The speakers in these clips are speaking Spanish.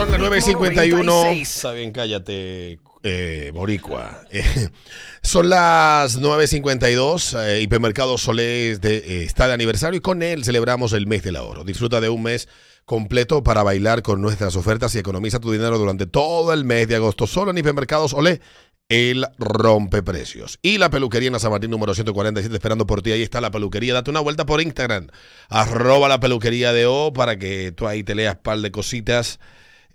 Son las 9.51. Está bien, cállate, eh, Boricua. Eh, son las 9.52. Eh, Hipermercado Solé de, eh, está de aniversario y con él celebramos el mes del ahorro. Disfruta de un mes completo para bailar con nuestras ofertas y economiza tu dinero durante todo el mes de agosto. Solo en Hipermercados Olé, el rompeprecios. Y la peluquería en la San Martín número 147 esperando por ti. Ahí está la peluquería. Date una vuelta por Instagram. Arroba la peluquería de O para que tú ahí te leas par de cositas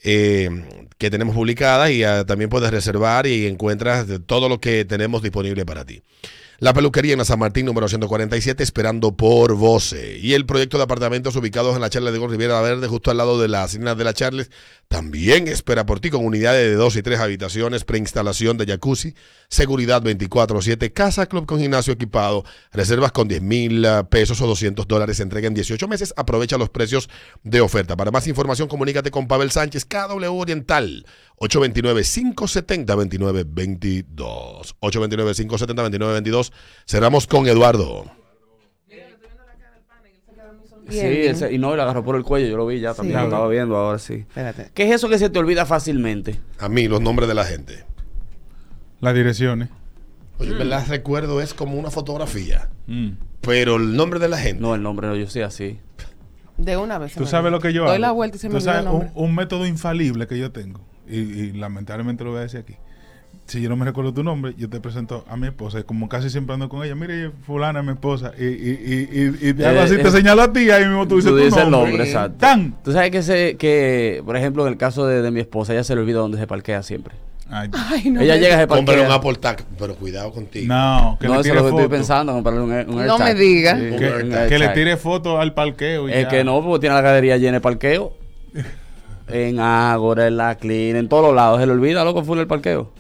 eh, que tenemos publicadas y ah, también puedes reservar y encuentras todo lo que tenemos disponible para ti. La peluquería en la San Martín, número 147, esperando por Voce. Y el proyecto de apartamentos ubicados en la Charla de Gol Rivera Verde, justo al lado de la hacienda de la Charles, también espera por ti con unidades de dos y tres habitaciones, preinstalación de jacuzzi, seguridad 24-7, casa club con gimnasio equipado, reservas con 10 mil ah, pesos o 200 dólares, entrega en 18 meses, aprovecha los precios de oferta. Para más información, comunícate con Pavel Sánchez, KW Oriental, 829-570-2922. 829-570-2922. Cerramos con Eduardo. Sí, ese- y no, le agarró por el cuello, yo lo vi ya también, Sí. lo estaba viendo ahora sí. Espérate. ¿Qué es eso que se te olvida fácilmente? A mí, los nombres de la gente. Las direcciones. Oye, Mm. en verdad recuerdo es como una fotografía, Mm. pero el nombre de la gente. No, el nombre no, yo sí así. De una vez. Tú me sabes lo que yo Doy hago. la vuelta y se me el sabes, un, método infalible que yo tengo, y, y lamentablemente lo voy a decir aquí. Si yo no me recuerdo tu nombre, yo te presento a mi esposa. Y como casi siempre ando con ella, mire, fulana es mi esposa. Y, y, y, y, y te hago Eh, así, eh, te señalo a ti, y ahí mismo tú dices Tú tu dices el nombre. exacto. ¡Tan! Tú sabes que, se, que, por ejemplo, en el caso de, de mi esposa, ella se le olvida dónde se parquea siempre. Ay, Ay, no. ella me- llega, se Cómprale un parquea. Apple Tag, pero cuidado contigo. no, que no, le eso es tire lo que estoy pensando, comprarle un, un No me diga. Sí, Un un Que, le tire foto al parqueo. Y Es ya. que no, porque tiene la galería llena de parqueo. en Ágora, en la Clean, en todos los lados. Se le olvida, loco, full el parqueo.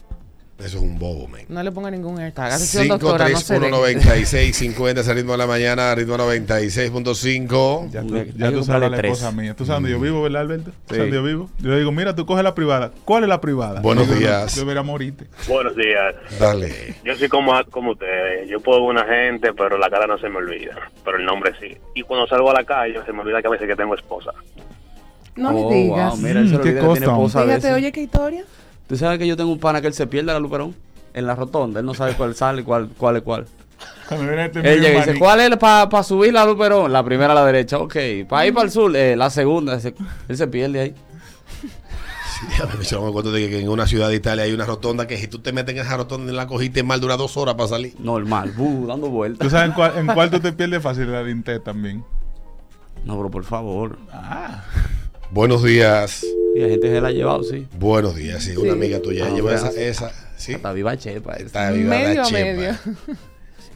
Eso es un bobo, man. No le ponga ningún no se 5319650 ese ritmo de la mañana, ritmo 96.5. Ya tú, ya tú sabes la esposa mía. Tú sabes dónde yo vivo, ¿verdad, Alberto? ¿Tú Sí. sabes dónde yo vivo? Yo le digo, mira, tú coges la privada. ¿Cuál es la privada? Buenos digo, días. Yo debería morirte. Buenos días. Dale. Yo soy como, como ustedes. Yo puedo ver una gente, pero la cara no se me olvida. Pero el nombre sí. Y cuando salgo a la calle, se me olvida que a veces que tengo esposa. No Oh, le digas. wow, mira, él se Mm, olvida que tiene esposa Fíjate, oye, qué historia. Tú sabes que yo tengo un pana que él se pierde a la Luperón. En la rotonda. Él no sabe cuál sale y cuál, cuál es cuál. Cuando viene este Él llega y dice. ¿cuál es para subir la Luperón? La primera a la derecha, ok. Para ir para el sur, eh, la segunda. Ese- él se pierde ahí. Sí, me acuerdo de que en una ciudad de Italia hay una rotonda que si tú te metes en esa rotonda y la cogiste mal, dura dos horas para salir. Normal, bu, dando ¿Tú vueltas. sabes en cuál, en cuál tú te pierdes fácil la Intet también? No, pero por favor. Ah. Buenos días. Y la gente se la ha llevado, sí. Buenos días, sí. Una amiga tuya Ah, lleva fue esa, esa, sí. Está viva chepa. Está viva la medio a chepa. medio.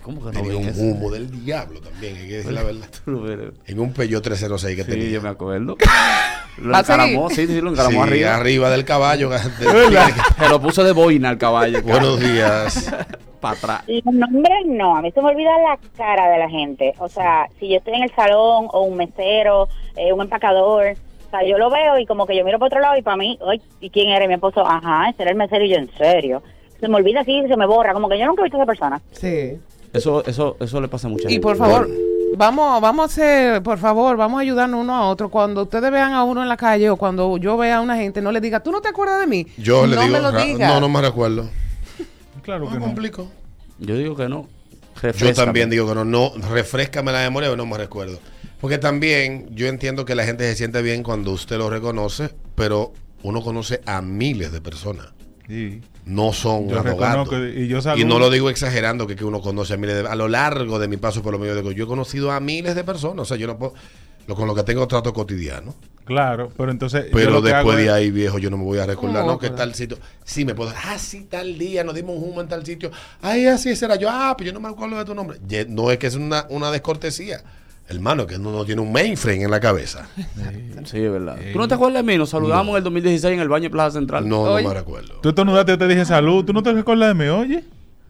¿Cómo que no Tenía un eso? humo del diablo también, hay que decir la verdad. En un Peugeot 306 que Sí, tenía. yo me acuerdo. Lo ¿Ah, sí? encaramó, sí, sí, lo encaramó Sí, arriba. arriba del caballo. de- Se lo puso de boina al caballo. Buenos días. Para atrás. Los nombres no, a mí se me olvida la cara de la gente. O sea, si yo estoy en el salón o un mesero, eh, un empacador, o sea, yo lo veo y como que yo miro por otro lado y para mí, ay, ¿y quién era? Y mi esposo, ajá, ese era el mesero y yo, en serio. Se me olvida así, se me borra, como que yo nunca he visto a esa persona. Sí. Eso, eso, eso le pasa a mucha Y gente. por favor, vamos, vamos a hacer, por favor, vamos a ayudarnos uno a otro. Cuando ustedes vean a uno en la calle o cuando yo vea a una gente, no le diga, ¿tú no te acuerdas de mí? Yo le no digo, me lo digas. no, no me recuerdo. Claro que No no. complico. Yo digo que no. Yo también digo que no, no, refrescame la memoria, pero no me recuerdo. Porque también yo entiendo que la gente se siente bien cuando usted lo reconoce, pero uno conoce a miles de personas. Sí. No son Yo gatos. y yo Y no lo digo exagerando que, que uno conoce a miles de... A lo largo de mi paso por lo medio digo, yo he conocido a miles de personas. O sea, yo no puedo... Lo, con lo que tengo trato cotidiano. Claro, pero entonces. Pero después de es- ahí, viejo, yo no me voy a recordar, ¿Cómo ¿no? Que tal sitio. Sí, me puedo. Ah, sí, tal día, nos dimos un humo en tal sitio. Ay, así será yo. Ah, pues yo no me acuerdo de tu nombre. No es que es una, una descortesía. Hermano, que uno no tiene un mainframe en la cabeza. Sí, es verdad. ¿Tú no te acuerdas de mí? Nos saludamos en el 2016 en el baño de Plaza Central. No, Oye. no me recuerdo. Tú estornudaste, yo te dije salud. ¿Tú no te recuerdas de mí, oye?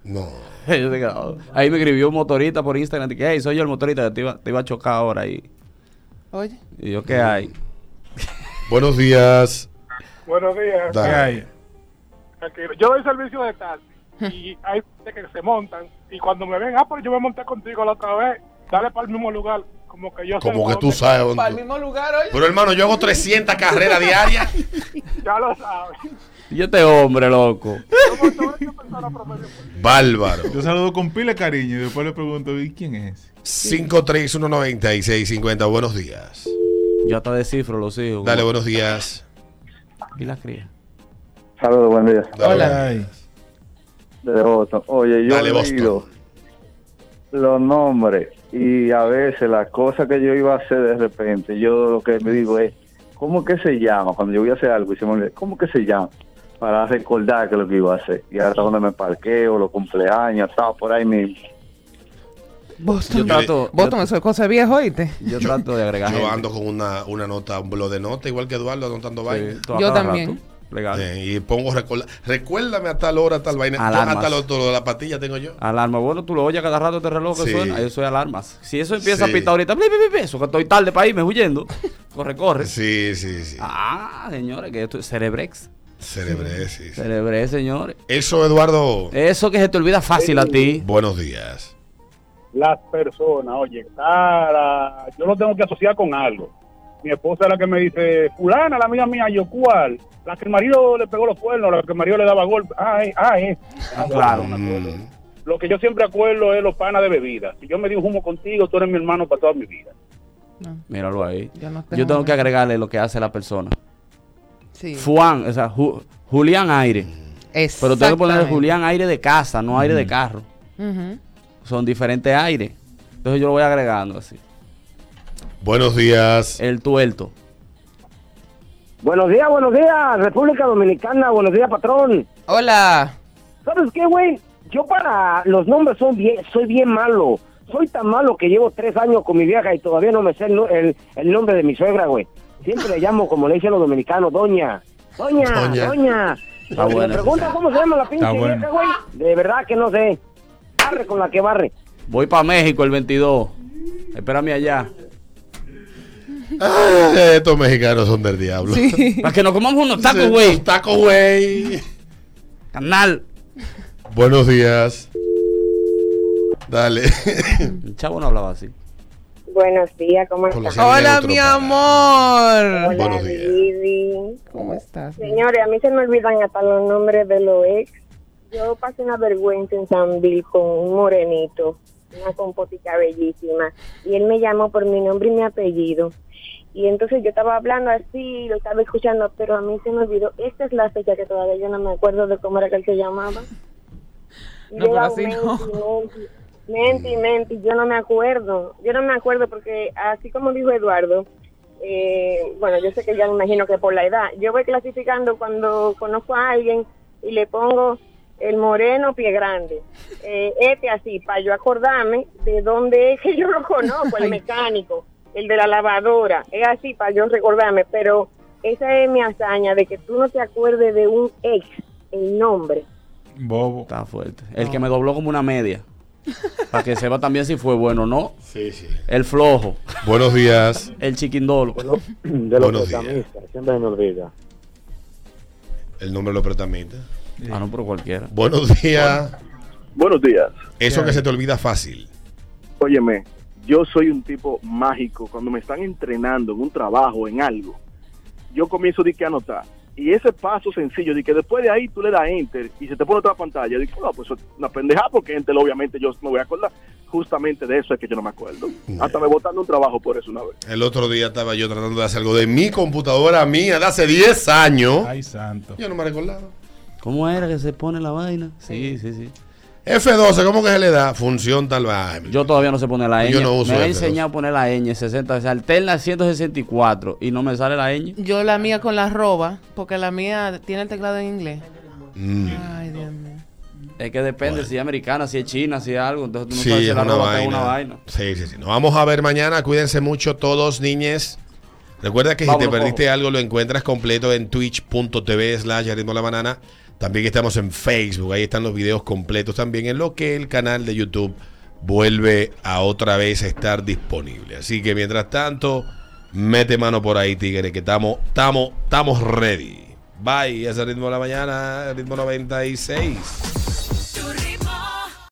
No. Ahí me escribió un motorista por Instagram. Que, hey, soy yo el motorista que te iba, te iba a chocar ahora. Y, Oye, y yo, ¿qué hay? Buenos días. Buenos días. ¿Qué hay? Tranquilo. Yo doy servicio de taxi y hay gente que se montan y cuando me ven, ah, pero yo me monté contigo la otra vez, dale para el mismo lugar, como que yo sé Como que tú dónde- sabes. para el dónde- mismo lugar, oye. Pero hermano, yo hago 300 carreras diarias. Ya lo sabes. Y este hombre, loco. Bárbaro. Yo saludo con pila cariño y después le pregunto, ¿y quién es? 5319650. Buenos días. Yo hasta descifro los hijos. Dale, buenos días. ¿Y la cría? Saludos, buen día. Dale, Hola. De Boston. Oye, yo Dale, he Boston. los nombres y a veces las cosas que yo iba a hacer de repente, yo lo que me digo es, ¿cómo que se llama? Cuando yo voy a hacer algo y se me olvida, ¿cómo que se llama? Para recordar que lo que iba a hacer. Y hasta donde me parqueo, los cumpleaños, estaba por ahí mismo. Boston. Yo trato, Boston, yo, eso es cosa de viejo, ¿oíste? yo trato de agregar Yo gente. ando con una, una nota, un blog de nota, igual que Eduardo, anotando Sí, a Yo también. rato, legal. Eh, y pongo recuerda, recuérdame a tal hora, tal vaina. Yo Alarmas. hasta lo, de la patilla tengo yo. Alarma, bueno, tú lo oyes cada rato este reloj que Sí. suena, eso es alarmas. Si eso empieza Sí. a pitar ahorita, bli, bli, bli, eso que estoy tarde para irme huyendo. Corre, corre. Sí, sí, sí. Ah, señores, que esto es Cerebrex. Cerebré, sí, sí. Cerebrex, señores. Eso, Eduardo. Eso que se te olvida fácil a ti. Buenos días. las personas, oye, Sara, yo lo tengo que asociar con algo. Mi esposa es la que me dice, fulana, la amiga mía, yo, ¿cuál? La que el marido le pegó los cuernos, la que el marido le daba golpe. Ah, eh, ah, eh. Ah, claro. no. Mm, Lo que yo siempre acuerdo es los panas de bebida. Si yo me di un humo contigo, tú eres mi hermano para toda mi vida. Míralo ahí. Yo no Yo tengo que agregarle lo que hace la persona. Sí. Juan, o sea, Ju- Julián Aire. Pero tengo que poner. Julián Aire de casa, no aire de carro. Ujú. Son diferentes aires. Entonces yo lo voy agregando así. Buenos días. El tuerto. Buenos días, buenos días, República Dominicana, buenos días, patrón. Hola. ¿Sabes qué, güey? Yo para los nombres son bien, soy bien malo. Soy tan malo que llevo tres años con mi vieja y todavía no me sé el, el- el nombre de mi suegra, güey. Siempre le llamo, como le dicen los dominicanos, doña. Doña, Doña. doña. Está Si buena me preguntan cómo se llama la pinche vieja, güey. De verdad que no sé. Barre con la que barre. Voy para México el 22. Espérame allá. Ah, estos mexicanos son del diablo. Sí. Para que nos comamos unos tacos, güey. Tacos, güey. Canal. Buenos días. Dale. El chavo no hablaba así. Buenos días, ¿cómo estás? Hola, mi amor. Hola, buenos días. Vivi. ¿Cómo estás? Señores, a mí se me olvidan hasta los nombres de los ex. Yo pasé una vergüenza en San Bill con un morenito, una compotica bellísima, y él me llamó por mi nombre y mi apellido. Y entonces yo estaba hablando así, lo estaba escuchando, pero a mí se me olvidó. Esta es la fecha que todavía yo no me acuerdo de cómo era que él se llamaba. Y No, pero menti, menti, menti, menti, yo no me acuerdo. Yo no me acuerdo porque, así como dijo Eduardo, eh, bueno, yo sé que ya me imagino que por la edad, yo voy clasificando cuando conozco a alguien y le pongo el moreno pie grande, eh, este así, para yo acordarme de dónde es que yo lo conozco, el mecánico, el de la lavadora, es así para yo recordarme, pero esa es mi hazaña de que tú no te acuerdes de un ex, el nombre. Bobo. Está fuerte. El que me dobló como una media. Para que sepa también si fue bueno o no. Sí, sí. El flojo. Buenos días. El chiquindolo. De Buenos días. siempre me olvida. El nombre lo permite. Ah, no, pero cualquiera. Buenos días. Buenos días. Eso que se te olvida fácil. Óyeme, yo soy un tipo mágico. Cuando me están entrenando en un trabajo, en algo, yo comienzo de que a anotar. Y ese paso sencillo, de que después de ahí tú le das enter y se te pone otra pantalla, digo, no, pues una pendejada porque enter obviamente yo me voy a acordar. Justamente de eso es que yo no me acuerdo. Hasta me botaron un trabajo por eso una vez. El otro día estaba yo tratando de hacer algo de mi computadora mía de hace 10 años. Ay, santo. Yo no me recordaba. ¿Cómo era que se pone la vaina? Sí, sí, sí. F12, ¿cómo que se le da? Función tal vez. Yo todavía no sé poner la ñ. Yo no uso me he F2. enseñado a poner la ñ 60, se alterna 164 y no me sale la ñ. Yo la mía con la arroba, porque la mía tiene el teclado en inglés. Mm. Ay, Dios mío. Es que depende si es americana, si es china, si es algo. Entonces tú no Sí, sabes si es la una roba que vaina. es una vaina. Sí, sí, sí. Nos vamos a ver mañana. Cuídense mucho todos, niñes. Recuerda que si te perdiste cojo. algo, lo encuentras completo en twitch.tv slash ritmo la banana. También estamos en Facebook. Ahí están los videos completos también en lo que el canal de YouTube vuelve a otra vez estar disponible. Así que mientras tanto, mete mano por ahí, tigre, que estamos, estamos, estamos ready. Bye, ese ritmo de la mañana, ritmo 96.